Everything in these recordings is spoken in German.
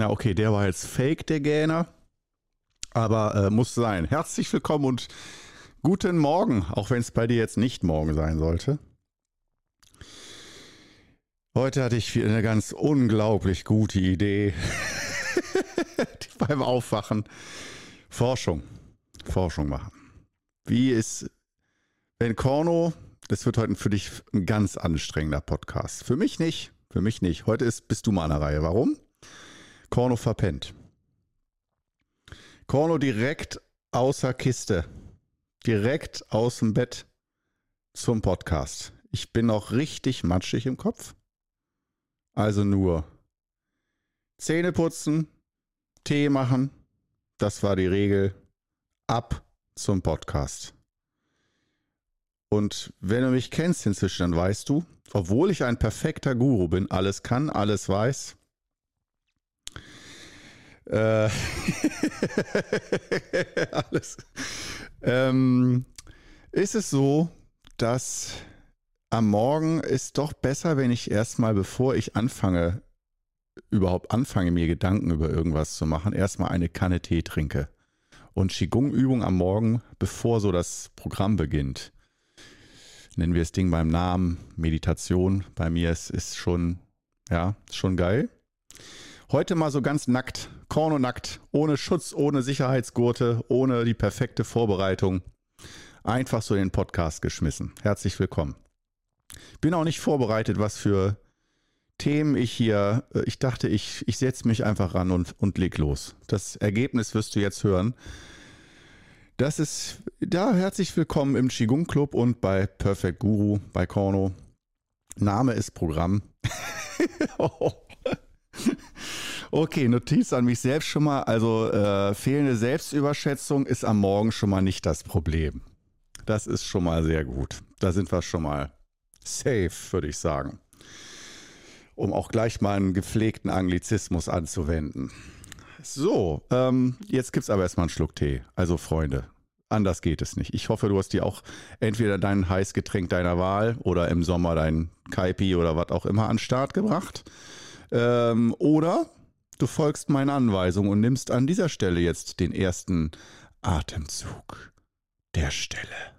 Na okay, der war jetzt fake, der Gähner. Aber äh, muss sein. Herzlich willkommen und guten Morgen, auch wenn es bei dir jetzt nicht morgen sein sollte. Heute hatte ich eine ganz unglaublich gute Idee beim Aufwachen. Forschung. Forschung machen. Wie ist, wenn Korno, das wird heute für dich ein ganz anstrengender Podcast. Für mich nicht. Für mich nicht. Heute ist, bist du mal an der Reihe. Warum? Korno verpennt. Korno direkt außer Kiste. Direkt aus dem Bett zum Podcast. Ich bin noch richtig matschig im Kopf. Also nur Zähne putzen, Tee machen. Das war die Regel. Ab zum Podcast. Und wenn du mich kennst inzwischen, dann weißt du, obwohl ich ein perfekter Guru bin, alles kann, alles weiß, äh, alles, ähm, ist es so, dass am Morgen ist doch besser, wenn ich erstmal, bevor ich anfange, überhaupt anfange, mir Gedanken über irgendwas zu machen, erstmal eine Kanne Tee trinke. Und Qigong-Übung am Morgen, bevor so das Programm beginnt nennen wir das Ding beim Namen, Meditation. Bei mir ist, ist schon, ja, schon geil. Heute mal so ganz nackt, korno nackt, ohne Schutz, ohne Sicherheitsgurte, ohne die perfekte Vorbereitung. Einfach so in den Podcast geschmissen. Herzlich willkommen. Bin auch nicht vorbereitet, was für Themen ich hier, äh, ich dachte, ich, ich setze mich einfach ran und, und leg los. Das Ergebnis wirst du jetzt hören. Das ist, da herzlich willkommen im Qigong Club und bei Perfect Guru bei Korno. Name ist Programm. okay, Notiz an mich selbst schon mal. Also äh, fehlende Selbstüberschätzung ist am Morgen schon mal nicht das Problem. Das ist schon mal sehr gut. Da sind wir schon mal safe, würde ich sagen. Um auch gleich mal einen gepflegten Anglizismus anzuwenden. So, ähm, jetzt gibt es aber erstmal einen Schluck Tee. Also Freunde, anders geht es nicht. Ich hoffe, du hast dir auch entweder dein Heißgetränk deiner Wahl oder im Sommer dein Kaipi oder was auch immer an Start gebracht. Ähm, oder du folgst meinen Anweisungen und nimmst an dieser Stelle jetzt den ersten Atemzug der Stelle.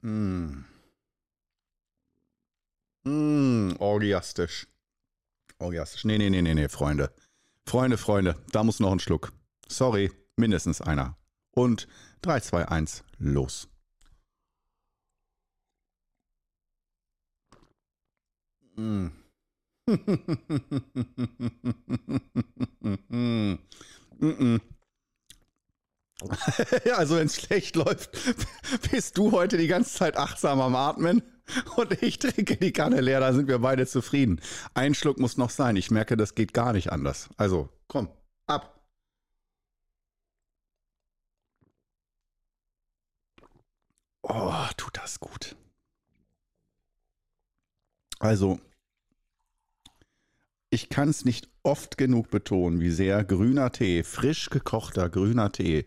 Mm. Mm, orgiastisch. Orgiastisch. Nee, nee, nee, nee, nee, Freunde. Freunde, Freunde, da muss noch ein Schluck. Sorry, mindestens einer. Und 3, 2, 1, los. Mm. also wenn es schlecht läuft, bist du heute die ganze Zeit achtsam am Atmen und ich trinke die Kanne leer, da sind wir beide zufrieden. Ein Schluck muss noch sein. Ich merke, das geht gar nicht anders. Also, komm, ab. Oh, tut das gut. Also, ich kann es nicht oft genug betonen, wie sehr grüner Tee, frisch gekochter grüner Tee,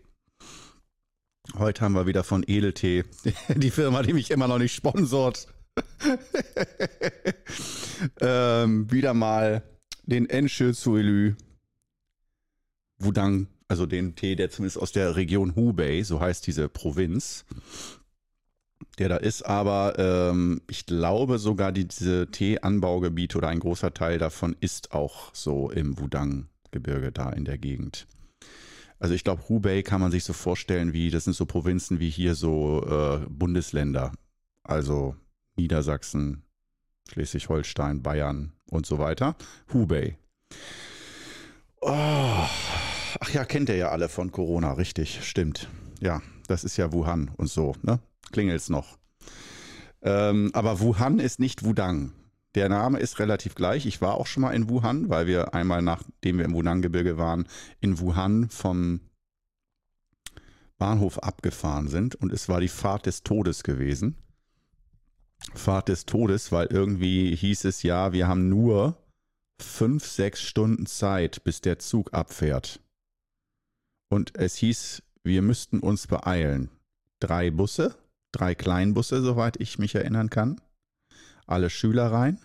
Heute haben wir wieder von Edeltee, die Firma, die mich immer noch nicht sponsort. ähm, wieder mal den Enche Suilü Wudang, also den Tee, der zumindest aus der Region Hubei, so heißt diese Provinz, der da ist. Aber ähm, ich glaube sogar, die, diese Teeanbaugebiete oder ein großer Teil davon ist auch so im Wudang-Gebirge da in der Gegend. Also ich glaube, Hubei kann man sich so vorstellen, wie das sind so Provinzen wie hier so äh, Bundesländer. Also Niedersachsen, Schleswig-Holstein, Bayern und so weiter. Hubei. Oh, ach ja, kennt ihr ja alle von Corona, richtig, stimmt. Ja, das ist ja Wuhan und so, ne? Klingelt's noch. Ähm, aber Wuhan ist nicht Wudang. Der Name ist relativ gleich. Ich war auch schon mal in Wuhan, weil wir einmal, nachdem wir im Wunan-Gebirge waren, in Wuhan vom Bahnhof abgefahren sind und es war die Fahrt des Todes gewesen. Fahrt des Todes, weil irgendwie hieß es ja, wir haben nur fünf, sechs Stunden Zeit, bis der Zug abfährt. Und es hieß, wir müssten uns beeilen. Drei Busse, drei Kleinbusse, soweit ich mich erinnern kann. Alle Schüler rein.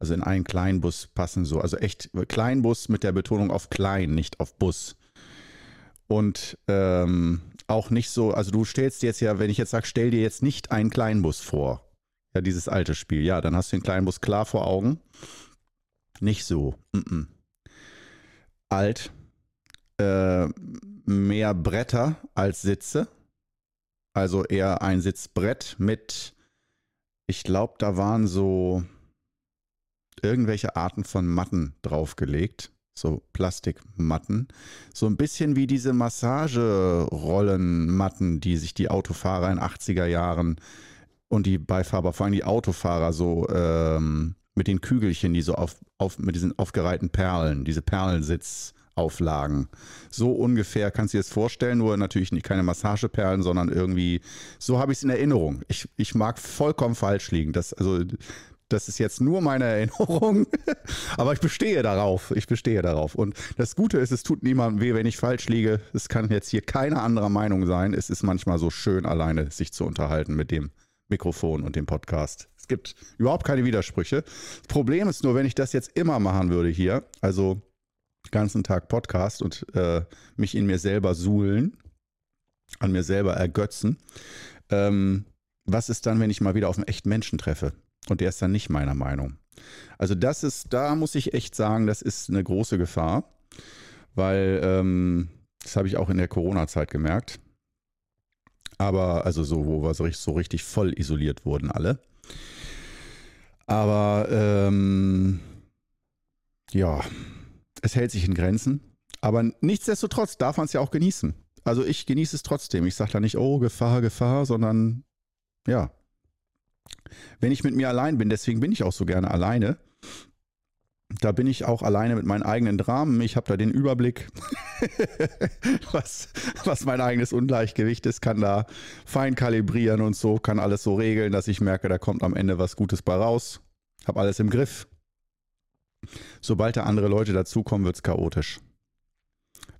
Also in einen Kleinbus passen so, also echt Kleinbus mit der Betonung auf klein, nicht auf Bus. Und ähm, auch nicht so, also du stellst dir jetzt ja, wenn ich jetzt sage, stell dir jetzt nicht einen Kleinbus vor. Ja, dieses alte Spiel. Ja, dann hast du den Kleinbus klar vor Augen. Nicht so. Mm -mm. Alt. Äh, mehr Bretter als Sitze. Also eher ein Sitzbrett mit, ich glaube, da waren so irgendwelche Arten von Matten draufgelegt. So Plastikmatten. So ein bisschen wie diese Massagerollenmatten, die sich die Autofahrer in 80er Jahren und die Beifahrer, vor allem die Autofahrer, so ähm, mit den Kügelchen, die so auf, auf, mit diesen aufgereihten Perlen, diese Perlensitzauflagen. So ungefähr kannst du dir das vorstellen, nur natürlich nicht keine Massageperlen, sondern irgendwie, so habe ich es in Erinnerung. Ich, ich mag vollkommen falsch liegen. Das, also das ist jetzt nur meine Erinnerung, aber ich bestehe darauf. Ich bestehe darauf. Und das Gute ist, es tut niemandem weh, wenn ich falsch liege. Es kann jetzt hier keine andere Meinung sein. Es ist manchmal so schön, alleine sich zu unterhalten mit dem Mikrofon und dem Podcast. Es gibt überhaupt keine Widersprüche. Das Problem ist nur, wenn ich das jetzt immer machen würde hier, also ganzen Tag Podcast und äh, mich in mir selber suhlen, an mir selber ergötzen. Ähm, was ist dann, wenn ich mal wieder auf einen echten Menschen treffe? Und der ist dann nicht meiner Meinung. Also das ist, da muss ich echt sagen, das ist eine große Gefahr, weil ähm, das habe ich auch in der Corona-Zeit gemerkt. Aber, also so, wo wir so, richtig voll isoliert wurden alle. Aber ähm, ja, es hält sich in Grenzen. Aber nichtsdestotrotz darf man es ja auch genießen. Also ich genieße es trotzdem. Ich sage da nicht, oh, Gefahr, Gefahr, sondern ja, wenn ich mit mir allein bin, deswegen bin ich auch so gerne alleine. Da bin ich auch alleine mit meinen eigenen Dramen. Ich habe da den Überblick, was, was mein eigenes Ungleichgewicht ist, kann da fein kalibrieren und so, kann alles so regeln, dass ich merke, da kommt am Ende was Gutes bei raus. Habe alles im Griff. Sobald da andere Leute dazukommen, wird es chaotisch.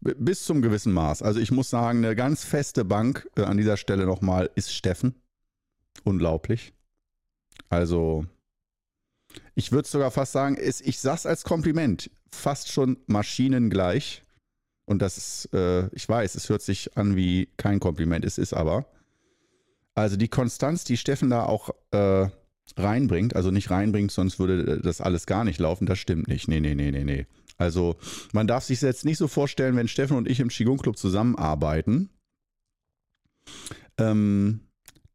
Bis zum gewissen Maß. Also ich muss sagen, eine ganz feste Bank äh, an dieser Stelle nochmal ist Steffen. Unglaublich. Also, ich würde sogar fast sagen, ist, ich sag's als Kompliment, fast schon maschinengleich. Und das ist, äh, ich weiß, es hört sich an wie kein Kompliment, es ist aber. Also die Konstanz, die Steffen da auch äh, reinbringt, also nicht reinbringt, sonst würde das alles gar nicht laufen, das stimmt nicht. Nee, nee, nee, nee, nee. Also man darf sich jetzt nicht so vorstellen, wenn Steffen und ich im Qigong Club zusammenarbeiten, ähm,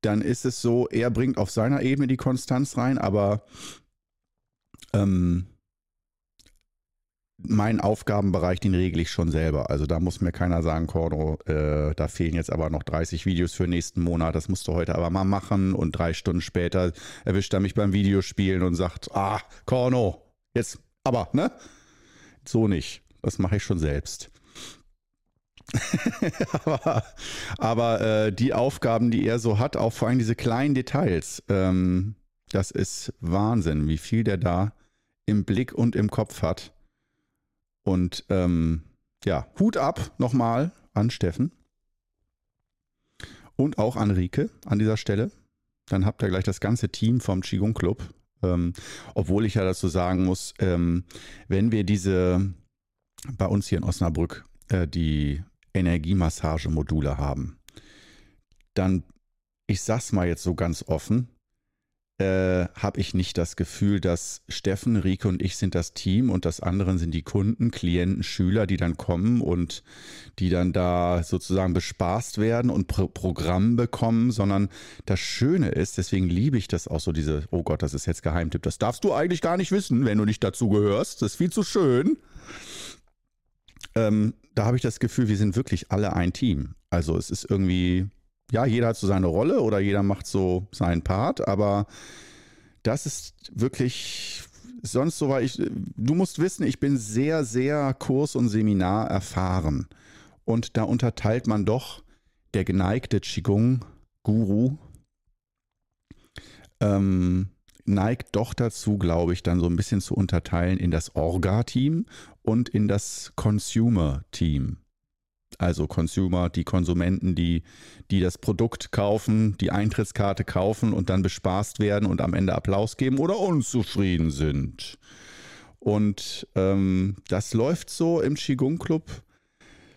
dann ist es so, er bringt auf seiner Ebene die Konstanz rein, aber ähm, meinen Aufgabenbereich, den regle ich schon selber. Also da muss mir keiner sagen, Cordo, äh, da fehlen jetzt aber noch 30 Videos für nächsten Monat, das musst du heute aber mal machen. Und drei Stunden später erwischt er mich beim Videospielen und sagt, ah, Corno, jetzt aber, ne? So nicht. Das mache ich schon selbst. aber, aber äh, die Aufgaben, die er so hat, auch vor allem diese kleinen Details, ähm, das ist Wahnsinn, wie viel der da im Blick und im Kopf hat. Und ähm, ja, Hut ab nochmal an Steffen und auch an Rike an dieser Stelle. Dann habt ihr gleich das ganze Team vom Qigong Club. Ähm, obwohl ich ja dazu sagen muss, ähm, wenn wir diese bei uns hier in Osnabrück äh, die Energiemassagemodule haben, dann, ich sag's mal jetzt so ganz offen, äh, habe ich nicht das Gefühl, dass Steffen, Rike und ich sind das Team und das anderen sind die Kunden, Klienten, Schüler, die dann kommen und die dann da sozusagen bespaßt werden und Pro Programm bekommen, sondern das Schöne ist, deswegen liebe ich das auch so, diese, oh Gott, das ist jetzt Geheimtipp, das darfst du eigentlich gar nicht wissen, wenn du nicht dazu gehörst, das ist viel zu schön. Ähm, da habe ich das Gefühl, wir sind wirklich alle ein Team. Also es ist irgendwie, ja, jeder hat so seine Rolle oder jeder macht so seinen Part, aber das ist wirklich sonst so, weil ich, du musst wissen, ich bin sehr, sehr Kurs- und Seminar erfahren. Und da unterteilt man doch der geneigte Qigong-Guru, ähm, neigt doch dazu, glaube ich, dann so ein bisschen zu unterteilen in das Orga-Team und in das Consumer-Team. Also Consumer, die Konsumenten, die, die das Produkt kaufen, die Eintrittskarte kaufen und dann bespaßt werden und am Ende Applaus geben oder unzufrieden sind. Und ähm, das läuft so im Qigong Club.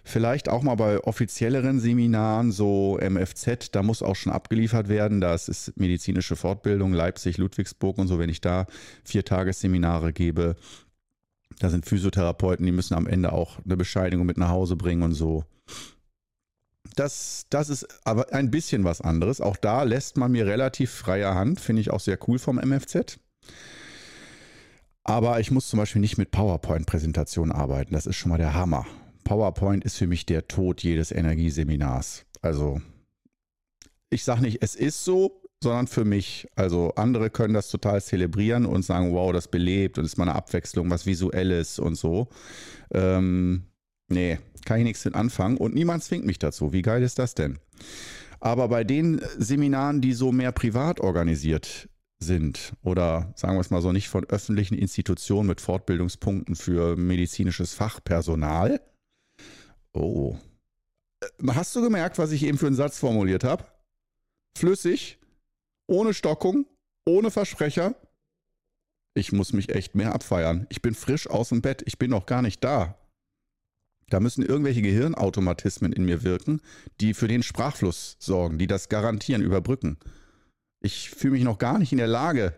Vielleicht auch mal bei offizielleren Seminaren, so MFZ, da muss auch schon abgeliefert werden. Das ist medizinische Fortbildung, Leipzig, Ludwigsburg und so. Wenn ich da vier Tagesseminare gebe, da sind Physiotherapeuten, die müssen am Ende auch eine Bescheinigung mit nach Hause bringen und so. Das, das ist aber ein bisschen was anderes. Auch da lässt man mir relativ freie Hand, finde ich auch sehr cool vom MFZ. Aber ich muss zum Beispiel nicht mit PowerPoint-Präsentationen arbeiten. Das ist schon mal der Hammer. PowerPoint ist für mich der Tod jedes Energieseminars. Also, ich sage nicht, es ist so, sondern für mich. Also andere können das total zelebrieren und sagen, wow, das belebt und ist mal eine Abwechslung, was Visuelles und so. Ähm, nee, kann ich nichts mit anfangen und niemand zwingt mich dazu. Wie geil ist das denn? Aber bei den Seminaren, die so mehr privat organisiert sind oder sagen wir es mal so nicht von öffentlichen Institutionen mit Fortbildungspunkten für medizinisches Fachpersonal. Oh. Äh, hast du gemerkt, was ich eben für einen Satz formuliert habe? Flüssig, ohne Stockung, ohne Versprecher. Ich muss mich echt mehr abfeiern. Ich bin frisch aus dem Bett. Ich bin noch gar nicht da. Da müssen irgendwelche Gehirnautomatismen in mir wirken, die für den Sprachfluss sorgen, die das garantieren, überbrücken. Ich fühle mich noch gar nicht in der Lage,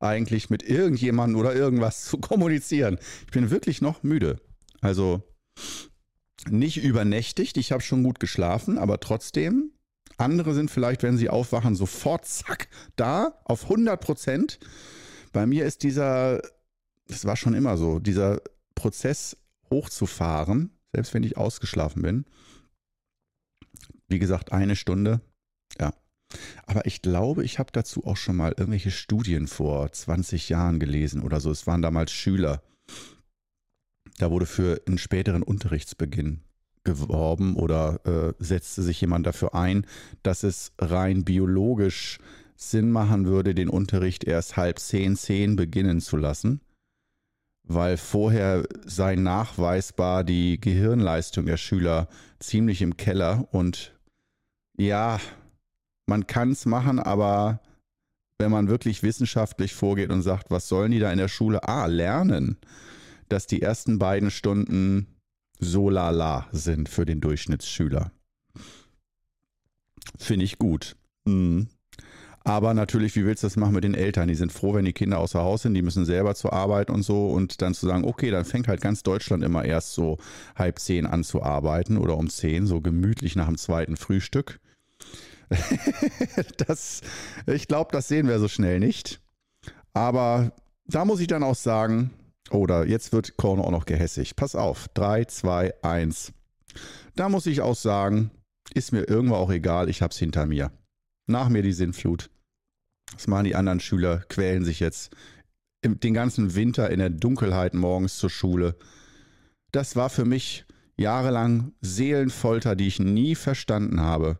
eigentlich mit irgendjemandem oder irgendwas zu kommunizieren. Ich bin wirklich noch müde. Also nicht übernächtigt, ich habe schon gut geschlafen, aber trotzdem andere sind vielleicht, wenn sie aufwachen, sofort zack, da auf 100 Prozent. Bei mir ist dieser, das war schon immer so, dieser Prozess hochzufahren, selbst wenn ich ausgeschlafen bin. Wie gesagt, eine Stunde, ja. Aber ich glaube, ich habe dazu auch schon mal irgendwelche Studien vor 20 Jahren gelesen oder so. Es waren damals Schüler. Da wurde für einen späteren Unterrichtsbeginn geworben oder äh, setzte sich jemand dafür ein, dass es rein biologisch Sinn machen würde, den Unterricht erst halb zehn, zehn beginnen zu lassen, weil vorher sei nachweisbar die Gehirnleistung der Schüler ziemlich im Keller und ja, man kann es machen, aber wenn man wirklich wissenschaftlich vorgeht und sagt, was sollen die da in der Schule? Ah, lernen, dass die ersten beiden Stunden so lala sind für den Durchschnittsschüler. Finde ich gut. Mhm. Aber natürlich, wie willst du das machen mit den Eltern? Die sind froh, wenn die Kinder außer Haus sind, die müssen selber zur Arbeit und so und dann zu sagen, okay, dann fängt halt ganz Deutschland immer erst so halb zehn an zu arbeiten oder um zehn, so gemütlich nach dem zweiten Frühstück. das, ich glaube, das sehen wir so schnell nicht. Aber da muss ich dann auch sagen, oder jetzt wird Korno auch noch gehässig. Pass auf. 3, 2, 1. Da muss ich auch sagen, ist mir irgendwo auch egal, ich hab's hinter mir. Nach mir die Sinnflut. Was machen die anderen Schüler? Quälen sich jetzt den ganzen Winter in der Dunkelheit morgens zur Schule. Das war für mich jahrelang Seelenfolter, die ich nie verstanden habe.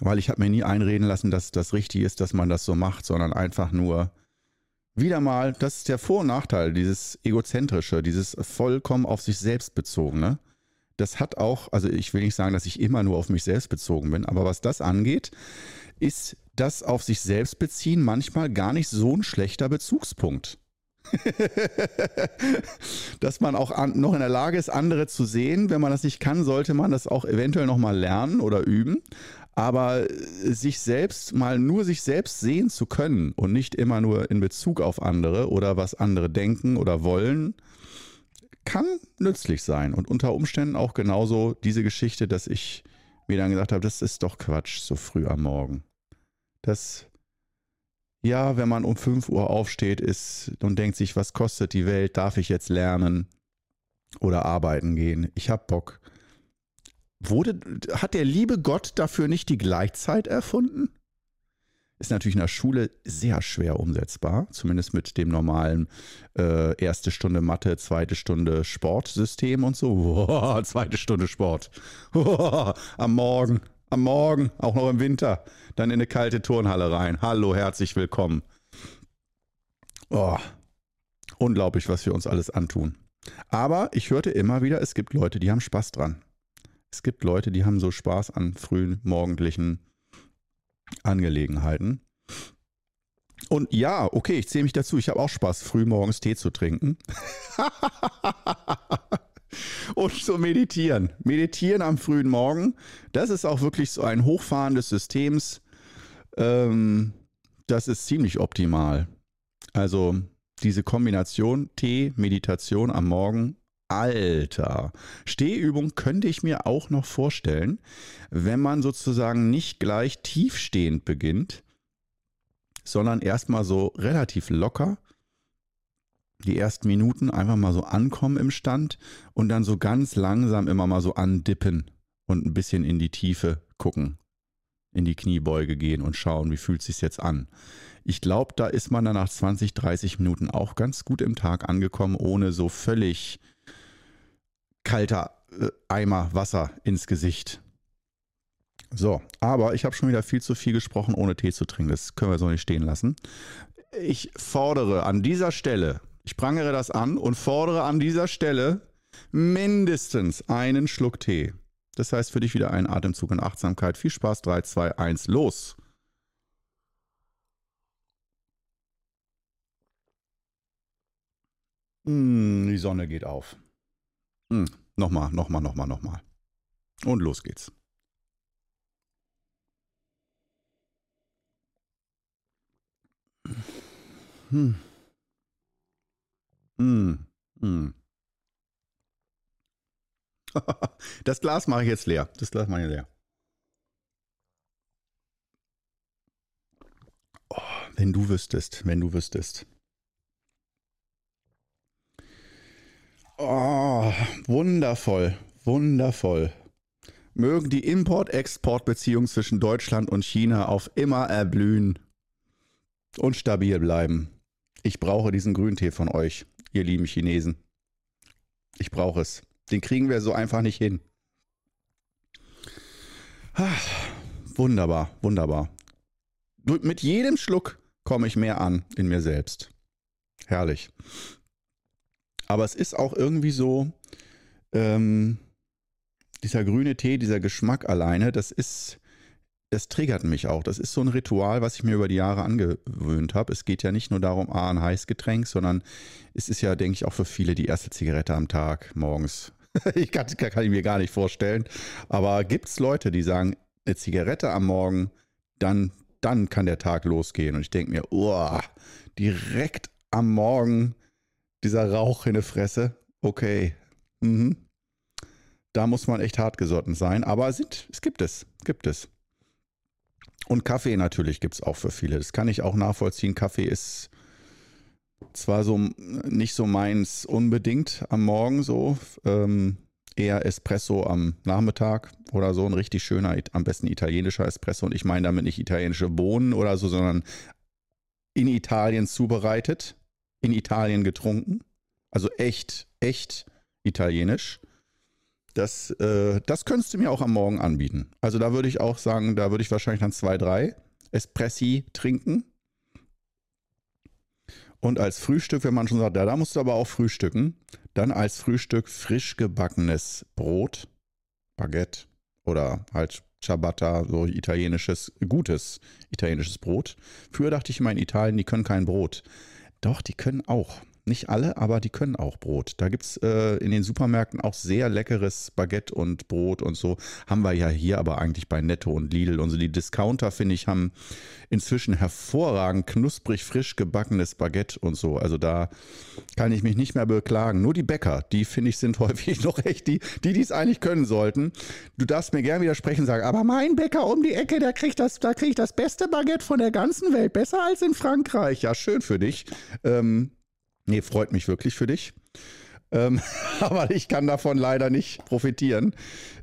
Weil ich habe mir nie einreden lassen, dass das richtig ist, dass man das so macht, sondern einfach nur, wieder mal, das ist der Vor- und Nachteil, dieses egozentrische, dieses vollkommen auf sich selbst bezogene. Das hat auch, also ich will nicht sagen, dass ich immer nur auf mich selbst bezogen bin, aber was das angeht, ist das auf sich selbst beziehen manchmal gar nicht so ein schlechter Bezugspunkt. Dass man auch an, noch in der Lage ist, andere zu sehen. Wenn man das nicht kann, sollte man das auch eventuell nochmal lernen oder üben. Aber äh, sich selbst mal nur sich selbst sehen zu können und nicht immer nur in Bezug auf andere oder was andere denken oder wollen, kann nützlich sein. Und unter Umständen auch genauso diese Geschichte, dass ich mir dann gesagt habe, das ist doch Quatsch, so früh am Morgen. Das, ja, wenn man um 5 Uhr aufsteht ist und denkt sich, was kostet die Welt, darf ich jetzt lernen oder arbeiten gehen? Ich habe Bock. Wurde, hat der liebe Gott dafür nicht die Gleichzeit erfunden? Ist natürlich in der Schule sehr schwer umsetzbar, zumindest mit dem normalen äh, erste Stunde Mathe, zweite Stunde Sportsystem und so. Boah, zweite Stunde Sport. Boah, am Morgen, am Morgen, auch noch im Winter, dann in eine kalte Turnhalle rein. Hallo, herzlich willkommen. Oh, unglaublich, was wir uns alles antun. Aber ich hörte immer wieder, es gibt Leute, die haben Spaß dran. Es gibt Leute, die haben so Spaß an frühen morgendlichen Angelegenheiten. Und ja, okay, ich zähle mich dazu. Ich habe auch Spaß, früh morgens Tee zu trinken. und zu meditieren. Meditieren am frühen Morgen, das ist auch wirklich so ein Hochfahren des Systems. Ähm, das ist ziemlich optimal. Also diese Kombination Tee, Meditation am Morgen, Alter. Stehübung könnte ich mir auch noch vorstellen, wenn man sozusagen nicht gleich tiefstehend beginnt, sondern erstmal so relativ locker die ersten Minuten einfach mal so ankommen im Stand und dann so ganz langsam immer mal so andippen und ein bisschen in die Tiefe gucken, in die Kniebeuge gehen und schauen, wie fühlt es sich jetzt an. Ich glaube, da ist man dann nach 20, 30 Minuten auch ganz gut im Tag angekommen, ohne so völlig kalter äh, Eimer Wasser ins Gesicht. So, aber ich habe schon wieder viel zu viel gesprochen, ohne Tee zu trinken. Das können wir so nicht stehen lassen. Ich fordere an dieser Stelle ich prangere das an und fordere an dieser Stelle mindestens einen Schluck Tee. Das heißt für dich wieder ein Atemzug in Achtsamkeit. Viel Spaß, 3, 2, 1, los! Hm, die Sonne geht auf. Hm, nochmal, nochmal, nochmal, nochmal. Und los geht's. Hm. Mm, mm. Das Glas mache ich jetzt leer. Das Glas mache ich leer. Oh, wenn du wüsstest, wenn du wüsstest. Oh, wundervoll, wundervoll. Mögen die Import-Export-Beziehungen zwischen Deutschland und China auf immer erblühen und stabil bleiben. Ich brauche diesen Grüntee von euch ihr lieben Chinesen. Ich brauche es. Den kriegen wir so einfach nicht hin. Ach, wunderbar, wunderbar. Mit jedem Schluck komme ich mehr an in mir selbst. Herrlich. Aber es ist auch irgendwie so, ähm, dieser grüne Tee, dieser Geschmack alleine, das ist, das triggert mich auch. Das ist so ein Ritual, was ich mir über die Jahre angewöhnt habe. Es geht ja nicht nur darum, A, ein Heißgetränk, sondern es ist ja, denke ich, auch für viele die erste Zigarette am Tag morgens. ich kann, kann ich mir gar nicht vorstellen. Aber gibt es Leute, die sagen, eine Zigarette am Morgen, dann, dann kann der Tag losgehen. Und ich denke mir, oh, direkt am Morgen dieser Rauch in der Fresse. Okay. Mhm. Da muss man echt hartgesotten sein. Aber sind, es gibt es. Gibt es. Und Kaffee natürlich gibt es auch für viele. Das kann ich auch nachvollziehen. Kaffee ist zwar so nicht so meins unbedingt am Morgen so, ähm, eher Espresso am Nachmittag oder so ein richtig schöner, am besten italienischer Espresso. Und ich meine damit nicht italienische Bohnen oder so, sondern in Italien zubereitet, in Italien getrunken. Also echt, echt italienisch. Das, äh, das könntest du mir auch am Morgen anbieten. Also da würde ich auch sagen, da würde ich wahrscheinlich dann zwei, drei Espressi trinken. Und als Frühstück, wenn man schon sagt, ja, da musst du aber auch frühstücken, dann als Frühstück frisch gebackenes Brot, Baguette oder halt Ciabatta, so italienisches, gutes italienisches Brot. Früher dachte ich immer in Italien, die können kein Brot. Doch, die können auch. Nicht alle, aber die können auch Brot. Da gibt es äh, in den Supermärkten auch sehr leckeres Baguette und Brot und so. Haben wir ja hier aber eigentlich bei Netto und Lidl. Und so die Discounter, finde ich, haben inzwischen hervorragend knusprig frisch gebackenes Baguette und so. Also da kann ich mich nicht mehr beklagen. Nur die Bäcker, die finde ich sind häufig noch echt die, die es eigentlich können sollten. Du darfst mir gerne widersprechen und sagen, aber mein Bäcker um die Ecke, der kriegt das, da kriegt das beste Baguette von der ganzen Welt. Besser als in Frankreich. Ja, schön für dich. Ähm, Nee, freut mich wirklich für dich. Ähm, aber ich kann davon leider nicht profitieren.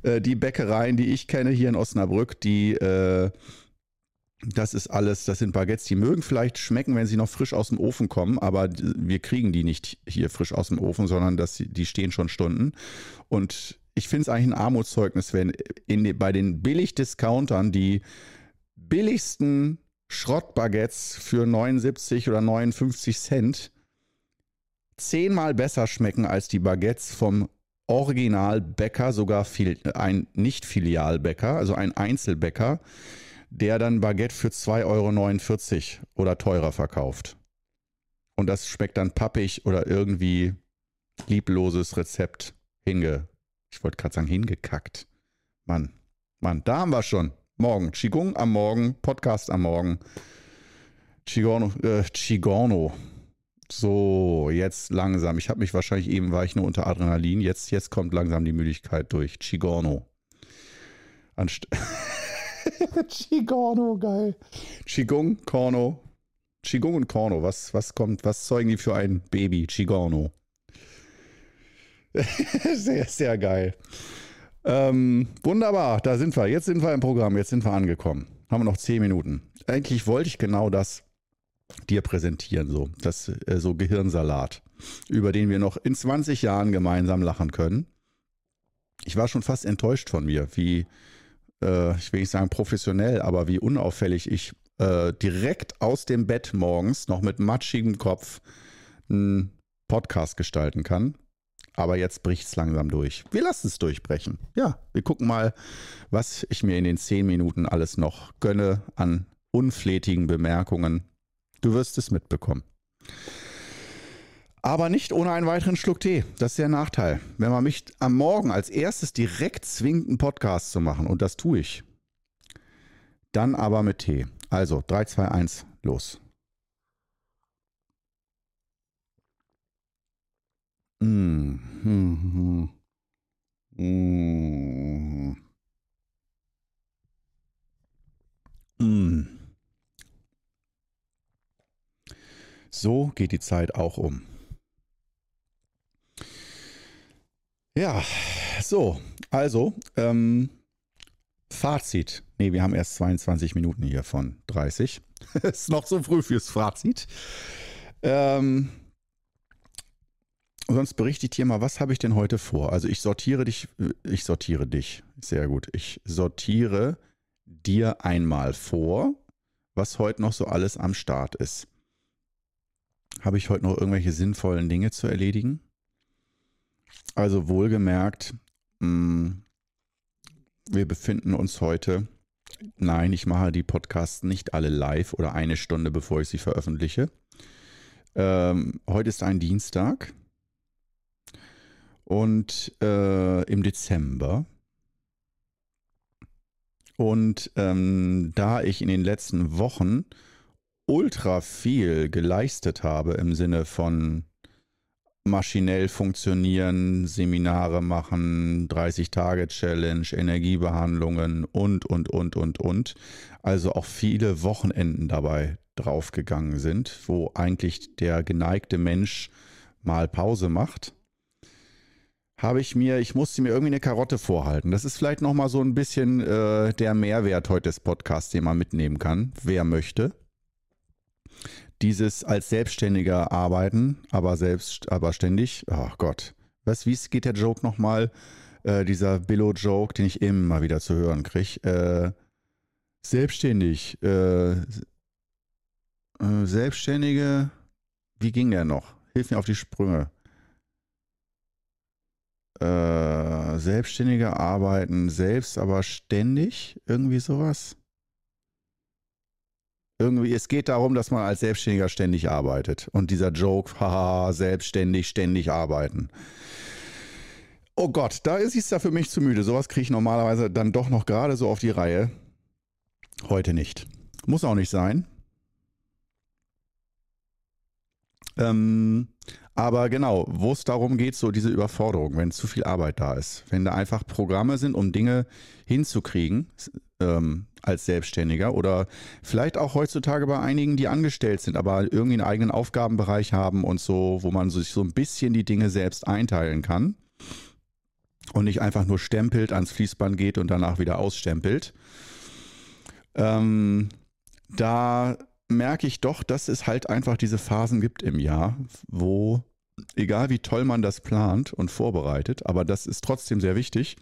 Äh, die Bäckereien, die ich kenne hier in Osnabrück, die, äh, das ist alles, das sind Baguettes, die mögen vielleicht schmecken, wenn sie noch frisch aus dem Ofen kommen, aber wir kriegen die nicht hier frisch aus dem Ofen, sondern das, die stehen schon Stunden. Und ich finde es eigentlich ein Armutszeugnis, wenn in, bei den Billig-Discountern die billigsten Schrottbaguettes für 79 oder 59 Cent zehnmal besser schmecken als die Baguettes vom Originalbäcker, sogar ein Nicht-Filialbäcker, also ein Einzelbäcker, der dann Baguette für 2,49 Euro oder teurer verkauft. Und das schmeckt dann pappig oder irgendwie liebloses Rezept hinge. Ich wollte gerade sagen, hingekackt. Mann, Mann, da haben wir schon. Morgen. Qigong am Morgen, Podcast am Morgen. Qigorno, äh, Qigorno. So, jetzt langsam. Ich habe mich wahrscheinlich eben, war ich nur unter Adrenalin. Jetzt, jetzt kommt langsam die Müdigkeit durch. Qigorno. Anst Qigorno, geil. Qigong, Korno. Qigong und Korno. Was, was kommt, was zeugen die für ein Baby? Qigorno. sehr, sehr geil. Ähm, wunderbar, da sind wir. Jetzt sind wir im Programm, jetzt sind wir angekommen. Haben wir noch zehn Minuten. Eigentlich wollte ich genau das dir präsentieren, so, das, äh, so Gehirnsalat, über den wir noch in 20 Jahren gemeinsam lachen können. Ich war schon fast enttäuscht von mir, wie, äh, ich will nicht sagen professionell, aber wie unauffällig ich äh, direkt aus dem Bett morgens noch mit matschigem Kopf einen Podcast gestalten kann. Aber jetzt bricht es langsam durch. Wir lassen es durchbrechen. Ja, wir gucken mal, was ich mir in den zehn Minuten alles noch gönne an unflätigen Bemerkungen. Du wirst es mitbekommen. Aber nicht ohne einen weiteren Schluck Tee. Das ist der Nachteil. Wenn man mich am Morgen als erstes direkt zwingt, einen Podcast zu machen, und das tue ich, dann aber mit Tee. Also 3, 2, 1, los. Mm. Mm. Mm. So geht die Zeit auch um. Ja, so, also, ähm, Fazit. Ne, wir haben erst 22 Minuten hier von 30. ist noch zu früh fürs Fazit. Ähm, sonst berichte ich dir mal, was habe ich denn heute vor? Also ich sortiere dich, ich sortiere dich, sehr gut. Ich sortiere dir einmal vor, was heute noch so alles am Start ist. Habe ich heute noch irgendwelche sinnvollen Dinge zu erledigen? Also wohlgemerkt, mh, mm, wir befinden uns heute, nein, ich mache die Podcasts nicht alle live oder eine Stunde bevor ich sie veröffentliche. Ähm, heute ist ein Dienstag, und äh, im Dezember. Und ähm, da ich in den letzten Wochen ultra viel geleistet habe im Sinne von maschinell funktionieren, Seminare machen, 30-Tage-Challenge, Energiebehandlungen und, und, und, und, und. Also auch viele Wochenenden dabei draufgegangen sind, wo eigentlich der geneigte Mensch mal Pause macht habe ich mir, ich musste mir irgendwie eine Karotte vorhalten. Das ist vielleicht nochmal so ein bisschen äh, der Mehrwert heute des Podcasts, den man mitnehmen kann, wer möchte. Dieses als Selbstständiger arbeiten, aber selbst, aber ständig, oh Gott. Was, wie geht der Joke nochmal? Äh, dieser Billo-Joke, den ich immer wieder zu hören kriege. Äh, selbstständig, äh, äh, Selbstständige, wie ging der noch? Hilf mir auf die Sprünge äh, Selbstständige arbeiten selbst, aber ständig, irgendwie sowas. Irgendwie, es geht darum, dass man als Selbstständiger ständig arbeitet. Und dieser Joke, haha, selbstständig, ständig arbeiten. Oh Gott, da ist es da für mich zu müde. Sowas kriege ich normalerweise dann doch noch gerade so auf die Reihe. Heute nicht. Muss auch nicht sein. Ähm, aber genau, wo es darum geht, so diese Überforderung, wenn zu viel Arbeit da ist, wenn da einfach Programme sind, um Dinge hinzukriegen ähm, als Selbstständiger oder vielleicht auch heutzutage bei einigen, die angestellt sind, aber irgendwie einen eigenen Aufgabenbereich haben und so, wo man sich so ein bisschen die Dinge selbst einteilen kann und nicht einfach nur stempelt, ans Fließband geht und danach wieder ausstempelt. Ähm, da merke ich doch, dass es halt einfach diese Phasen gibt im Jahr, wo egal wie toll man das plant und vorbereitet, aber das ist trotzdem sehr wichtig,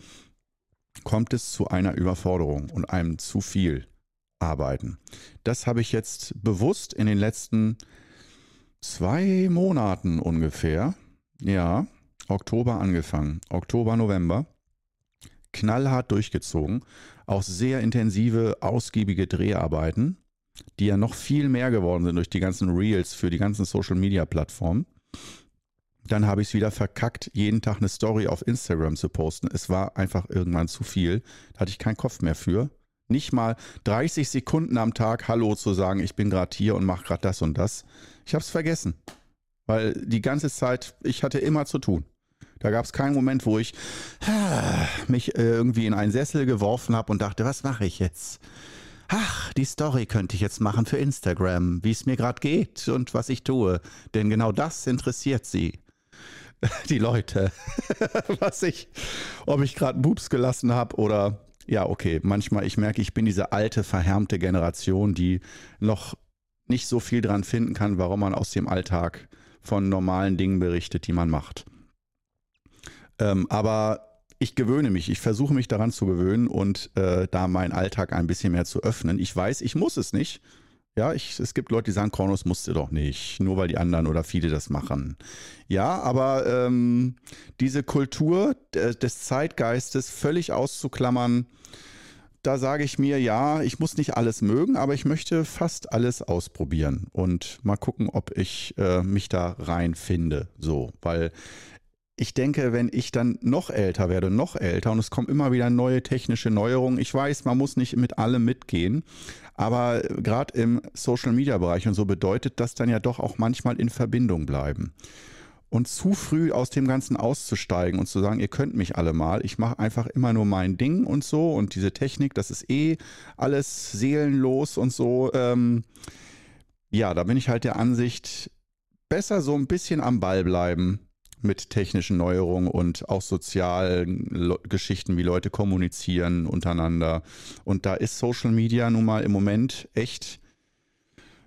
kommt es zu einer Überforderung und einem zu viel Arbeiten. Das habe ich jetzt bewusst in den letzten zwei Monaten ungefähr, ja, Oktober angefangen. Oktober, November. Knallhart durchgezogen. Auch sehr intensive, ausgiebige Dreharbeiten, die ja noch viel mehr geworden sind durch die ganzen Reels für die ganzen Social Media Plattformen. Dann habe ich es wieder verkackt, jeden Tag eine Story auf Instagram zu posten. Es war einfach irgendwann zu viel. Da hatte ich keinen Kopf mehr für. Nicht mal 30 Sekunden am Tag Hallo zu sagen, ich bin gerade hier und mache gerade das und das. Ich habe es vergessen. Weil die ganze Zeit, ich hatte immer zu tun. Da gab es keinen Moment, wo ich mich äh, irgendwie in einen Sessel geworfen habe und dachte, was mache ich jetzt? Ach, die Story könnte ich jetzt machen für Instagram, wie es mir gerade geht und was ich tue. Denn genau das interessiert sie. Die Leute. was ich, ob ich gerade Boobs gelassen habe oder ja, okay, manchmal, ich merke, ich bin diese alte, verhärmte Generation, die noch nicht so viel dran finden kann, warum man aus dem Alltag von normalen Dingen berichtet, die man macht. Ähm, aber ich gewöhne mich, ich versuche mich daran zu gewöhnen und äh, da meinen Alltag ein bisschen mehr zu öffnen. Ich weiß, ich muss es nicht. Ja, ich, es gibt Leute, die sagen, Kornos musste doch nicht, nur weil die anderen oder viele das machen. Ja, aber ähm, diese Kultur des Zeitgeistes völlig auszuklammern, da sage ich mir, ja, ich muss nicht alles mögen, aber ich möchte fast alles ausprobieren und mal gucken, ob ich äh, mich da reinfinde. So, weil ich denke, wenn ich dann noch älter werde, noch älter und es kommen immer wieder neue technische Neuerungen, ich weiß, man muss nicht mit allem mitgehen, aber gerade im Social-Media-Bereich und so bedeutet das dann ja doch auch manchmal in Verbindung bleiben. Und zu früh aus dem Ganzen auszusteigen und zu sagen, ihr könnt mich alle mal, ich mache einfach immer nur mein Ding und so und diese Technik, das ist eh alles seelenlos und so. Ähm, ja, da bin ich halt der Ansicht, besser so ein bisschen am Ball bleiben mit technischen Neuerungen und auch sozialen Geschichten, wie Leute kommunizieren untereinander. Und da ist Social Media nun mal im Moment echt,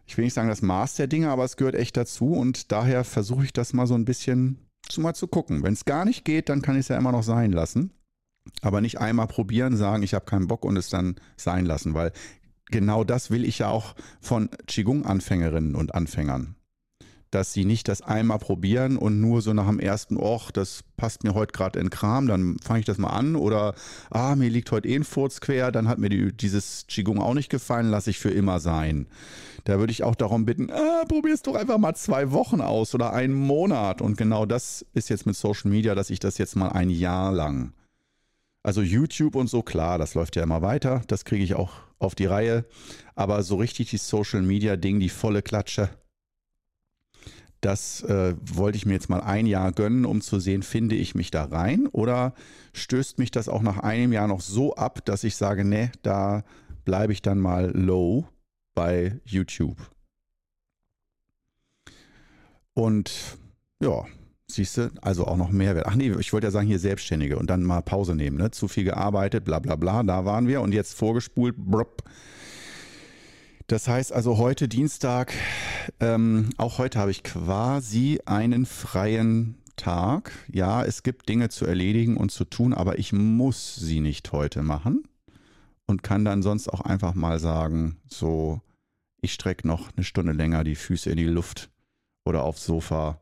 ich will nicht sagen das Maß der Dinge, aber es gehört echt dazu. Und daher versuche ich das mal so ein bisschen zu mal zu gucken. Wenn es gar nicht geht, dann kann ich es ja immer noch sein lassen. Aber nicht einmal probieren, sagen, ich habe keinen Bock und es dann sein lassen, weil genau das will ich ja auch von Qigong-Anfängerinnen und Anfängern dass sie nicht das einmal probieren und nur so nach dem ersten, och, das passt mir heute gerade in Kram, dann fange ich das mal an oder ah, mir liegt heute eh ein Furz quer, dann hat mir die, dieses Qigong auch nicht gefallen, lasse ich für immer sein. Da würde ich auch darum bitten, ah, probier doch einfach mal zwei Wochen aus oder einen Monat und genau das ist jetzt mit Social Media, dass ich das jetzt mal ein Jahr lang also YouTube und so, klar, das läuft ja immer weiter. Das kriege ich auch auf die Reihe. Aber so richtig die Social Media Ding, die volle Klatsche, das äh, wollte ich mir jetzt mal ein Jahr gönnen, um zu sehen, finde ich mich da rein oder stößt mich das auch nach einem Jahr noch so ab, dass ich sage, ne, da bleibe ich dann mal low bei YouTube. Und ja, siehst du, also auch noch Mehrwert. Ach nee, ich wollte ja sagen, hier Selbstständige und dann mal Pause nehmen, ne? Zu viel gearbeitet, bla bla bla, da waren wir und jetzt vorgespult, brupp, das heißt also heute Dienstag, ähm, auch heute habe ich quasi einen freien Tag. Ja, es gibt Dinge zu erledigen und zu tun, aber ich muss sie nicht heute machen und kann dann sonst auch einfach mal sagen, so, ich strecke noch eine Stunde länger die Füße in die Luft oder aufs Sofa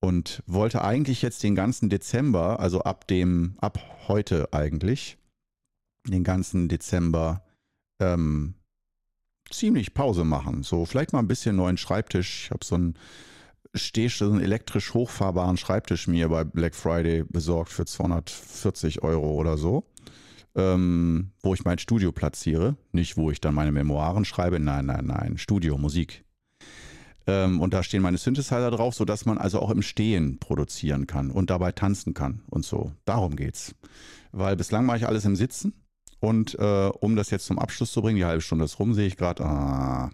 und wollte eigentlich jetzt den ganzen Dezember, also ab dem, ab heute eigentlich, den ganzen Dezember ähm, ziemlich Pause machen. So vielleicht mal ein bisschen neuen Schreibtisch. Ich habe so einen Stehst so einen elektrisch hochfahrbaren Schreibtisch mir bei Black Friday besorgt für 240 Euro oder so. Ähm, wo ich mein Studio platziere. Nicht, wo ich dann meine Memoiren schreibe. Nein, nein, nein. Studio, Musik. Ähm, und da stehen meine Synthesizer drauf, sodass man also auch im Stehen produzieren kann und dabei tanzen kann und so. Darum geht's. Weil bislang mache ich alles im Sitzen und äh, um das jetzt zum Abschluss zu bringen, die halbe Stunde ist rum, sehe ich gerade. Ah.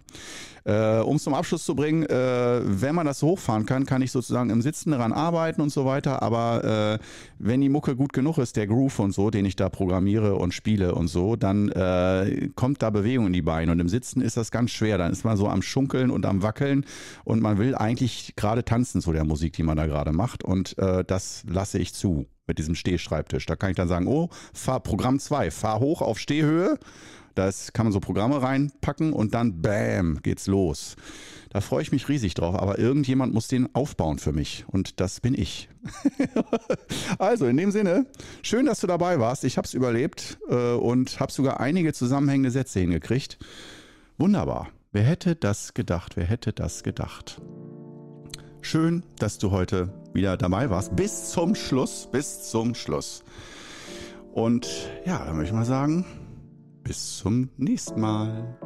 Äh, um es zum Abschluss zu bringen, äh, wenn man das hochfahren kann, kann ich sozusagen im Sitzen daran arbeiten und so weiter. Aber äh, wenn die Mucke gut genug ist, der Groove und so, den ich da programmiere und spiele und so, dann äh, kommt da Bewegung in die Beine. Und im Sitzen ist das ganz schwer. Dann ist man so am Schunkeln und am Wackeln und man will eigentlich gerade tanzen zu der Musik, die man da gerade macht. Und äh, das lasse ich zu mit diesem Stehschreibtisch. Da kann ich dann sagen, oh, fahr Programm 2, fahr hoch auf Stehhöhe. Da kann man so Programme reinpacken und dann bam, geht's los. Da freue ich mich riesig drauf, aber irgendjemand muss den aufbauen für mich und das bin ich. also in dem Sinne, schön, dass du dabei warst. Ich habe es überlebt äh, und habe sogar einige zusammenhängende Sätze hingekriegt. Wunderbar. Wer hätte das gedacht? Wer hätte das gedacht? Schön, dass du heute wieder dabei warst. Bis zum Schluss, bis zum Schluss. Und ja, dann möchte ich mal sagen, bis zum nächsten Mal.